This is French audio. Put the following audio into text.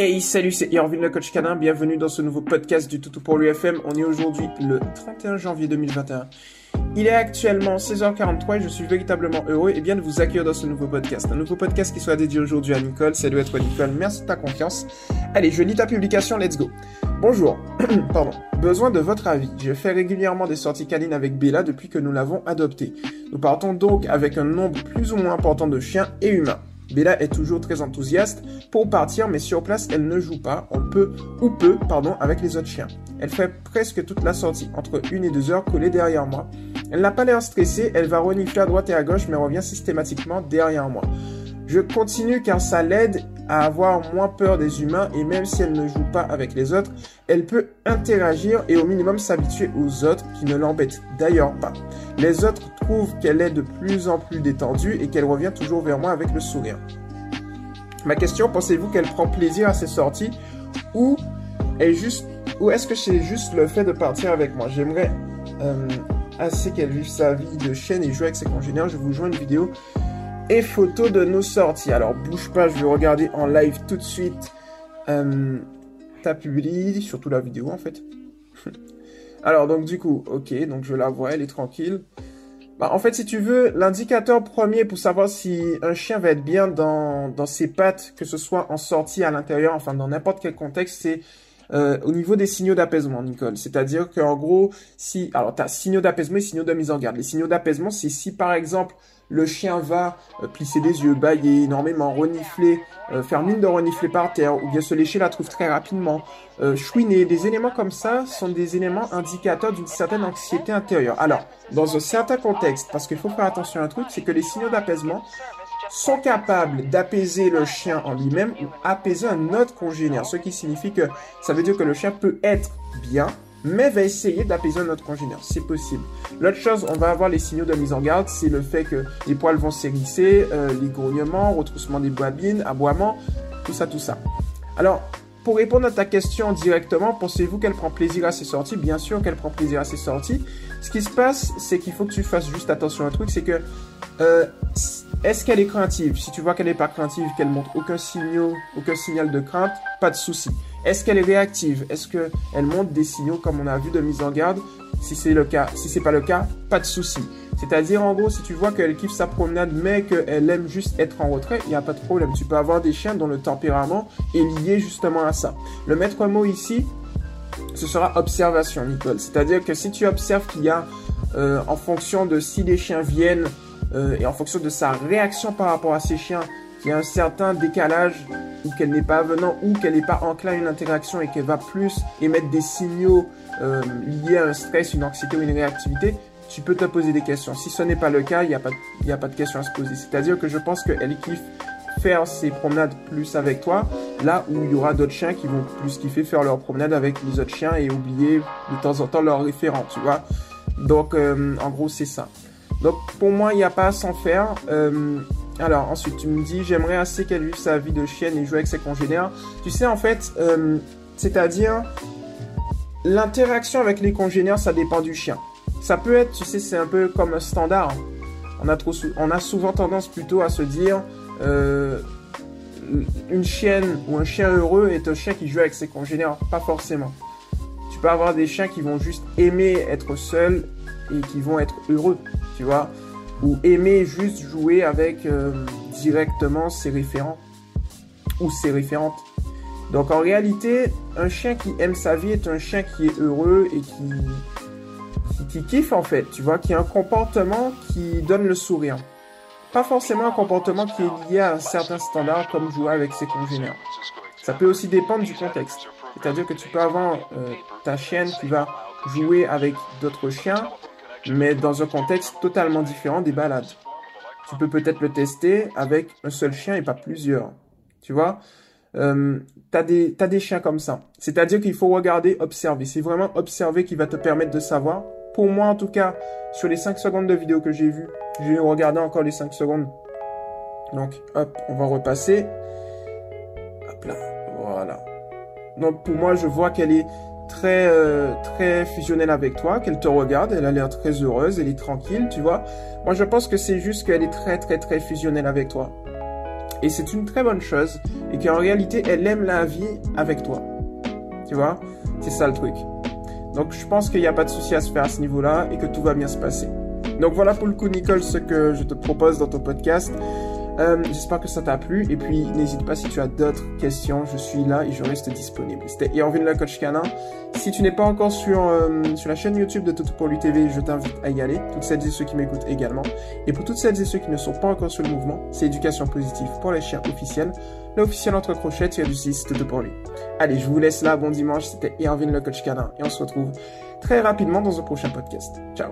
Hey, salut, c'est Irvin le coach canin. Bienvenue dans ce nouveau podcast du Toutou pour l'UFM. On est aujourd'hui le 31 janvier 2021. Il est actuellement 16h43 et je suis véritablement heureux et bien de vous accueillir dans ce nouveau podcast. Un nouveau podcast qui soit dédié aujourd'hui à Nicole. Salut à toi Nicole, merci de ta confiance. Allez, je lis ta publication, let's go. Bonjour, pardon. Besoin de votre avis. Je fais régulièrement des sorties canines avec Bella depuis que nous l'avons adoptée. Nous partons donc avec un nombre plus ou moins important de chiens et humains. Bella est toujours très enthousiaste pour partir, mais sur place, elle ne joue pas, on peut, ou peu, pardon, avec les autres chiens. Elle fait presque toute la sortie, entre une et deux heures, collée derrière moi. Elle n'a pas l'air stressée, elle va renifler à droite et à gauche, mais revient systématiquement derrière moi. Je continue car ça l'aide à avoir moins peur des humains et même si elle ne joue pas avec les autres, elle peut interagir et au minimum s'habituer aux autres qui ne l'embêtent d'ailleurs pas. Les autres trouvent qu'elle est de plus en plus détendue et qu'elle revient toujours vers moi avec le sourire. Ma question, pensez-vous qu'elle prend plaisir à ses sorties ou est-ce que c'est juste le fait de partir avec moi? J'aimerais euh, assez qu'elle vive sa vie de chienne et jouer avec ses congénères. Je vous joins une vidéo et photos de nos sorties. Alors bouge pas, je vais regarder en live tout de suite euh, ta publi, surtout la vidéo en fait. Alors donc du coup, ok, donc je la vois, elle est tranquille. Bah, en fait, si tu veux, l'indicateur premier pour savoir si un chien va être bien dans, dans ses pattes, que ce soit en sortie, à l'intérieur, enfin dans n'importe quel contexte, c'est euh, au niveau des signaux d'apaisement, Nicole. C'est-à-dire qu'en gros, si... Alors, tu as signaux d'apaisement et signaux de mise en garde. Les signaux d'apaisement, c'est si par exemple le chien va euh, plisser des yeux, bailler énormément, renifler, euh, faire mine de renifler par terre, ou bien se lécher la trouve très rapidement, euh, chouiner, des éléments comme ça sont des éléments indicateurs d'une certaine anxiété intérieure. Alors, dans un certain contexte, parce qu'il faut faire attention à un truc, c'est que les signaux d'apaisement sont capables d'apaiser le chien en lui-même ou apaiser un autre congénère, ce qui signifie que ça veut dire que le chien peut être bien, mais va essayer d'apaiser notre congénère. C'est possible. L'autre chose, on va avoir les signaux de mise en garde, c'est le fait que les poils vont s'hérisser, euh, les grognements, retroussement des boabines, aboiements, tout ça, tout ça. Alors, pour répondre à ta question directement, pensez-vous qu'elle prend plaisir à ses sorties? Bien sûr qu'elle prend plaisir à ses sorties. Ce qui se passe, c'est qu'il faut que tu fasses juste attention à un truc, c'est que euh, est-ce qu'elle est craintive? Si tu vois qu'elle n'est pas craintive, qu'elle montre aucun signal, aucun signal de crainte, pas de souci. Est-ce qu'elle est réactive? Est-ce qu'elle montre des signaux comme on a vu de mise en garde? Si c'est le cas, si c'est pas le cas, pas de souci. C'est-à-dire en gros, si tu vois qu'elle kiffe sa promenade mais qu'elle aime juste être en retrait, il n'y a pas de problème. Tu peux avoir des chiens dont le tempérament est lié justement à ça. Le maître mot ici, ce sera observation, Nicole. C'est-à-dire que si tu observes qu'il y a, euh, en fonction de si les chiens viennent euh, et en fonction de sa réaction par rapport à ces chiens, qu'il y a un certain décalage ou qu'elle n'est pas venant ou qu'elle n'est pas enclin à une interaction et qu'elle va plus émettre des signaux euh, liés à un stress, une anxiété ou une réactivité, tu peux te poser des questions. Si ce n'est pas le cas, il n'y a, pas, a pas de questions à se poser. C'est-à-dire que je pense qu'elle kiffe faire ses promenades plus avec toi, là où il y aura d'autres chiens qui vont plus kiffer faire leurs promenades avec les autres chiens et oublier de temps en temps leurs référents, tu vois. Donc, euh, en gros, c'est ça. Donc, pour moi, il n'y a pas à s'en faire. Euh, alors, ensuite, tu me dis, j'aimerais assez qu'elle vive sa vie de chienne et jouer avec ses congénères. Tu sais, en fait, euh, c'est-à-dire, l'interaction avec les congénères, ça dépend du chien. Ça peut être, tu sais, c'est un peu comme un standard. On a, trop on a souvent tendance plutôt à se dire, euh, une chienne ou un chien heureux est un chien qui joue avec ses congénères. Pas forcément. Tu peux avoir des chiens qui vont juste aimer être seuls et qui vont être heureux, tu vois ou aimer juste jouer avec euh, directement ses référents ou ses référentes. Donc en réalité, un chien qui aime sa vie est un chien qui est heureux et qui, qui, kiffe en fait, tu vois, qui a un comportement qui donne le sourire. Pas forcément un comportement qui est lié à un certain standard comme jouer avec ses congénères. Ça peut aussi dépendre du contexte. C'est-à-dire que tu peux avoir euh, ta chienne qui va jouer avec d'autres chiens mais dans un contexte totalement différent des balades. Tu peux peut-être le tester avec un seul chien et pas plusieurs. Tu vois? Euh, T'as des, as des chiens comme ça. C'est-à-dire qu'il faut regarder, observer. C'est vraiment observer qui va te permettre de savoir. Pour moi, en tout cas, sur les 5 secondes de vidéo que j'ai vu, j'ai regardé encore les 5 secondes. Donc, hop, on va repasser. Hop là, voilà. Donc, pour moi, je vois qu'elle est très euh, très fusionnelle avec toi, qu'elle te regarde, elle a l'air très heureuse, elle est tranquille, tu vois. Moi, je pense que c'est juste qu'elle est très très très fusionnelle avec toi. Et c'est une très bonne chose. Et qu'en réalité, elle aime la vie avec toi. Tu vois? C'est ça le truc. Donc je pense qu'il n'y a pas de souci à se faire à ce niveau-là et que tout va bien se passer. Donc voilà pour le coup, Nicole, ce que je te propose dans ton podcast. Euh, J'espère que ça t'a plu. Et puis, n'hésite pas si tu as d'autres questions. Je suis là et je reste disponible. C'était Irvin le coach canin. Si tu n'es pas encore sur, euh, sur la chaîne YouTube de Toto pour l'UTV, je t'invite à y aller. Toutes celles et ceux qui m'écoutent également. Et pour toutes celles et ceux qui ne sont pas encore sur le mouvement, c'est éducation positive pour les chiens officiels. L'officiel entre crochets, tu as du 6, Toto pour lui. Allez, je vous laisse là. Bon dimanche. C'était Irvin le coach canin. Et on se retrouve très rapidement dans un prochain podcast. Ciao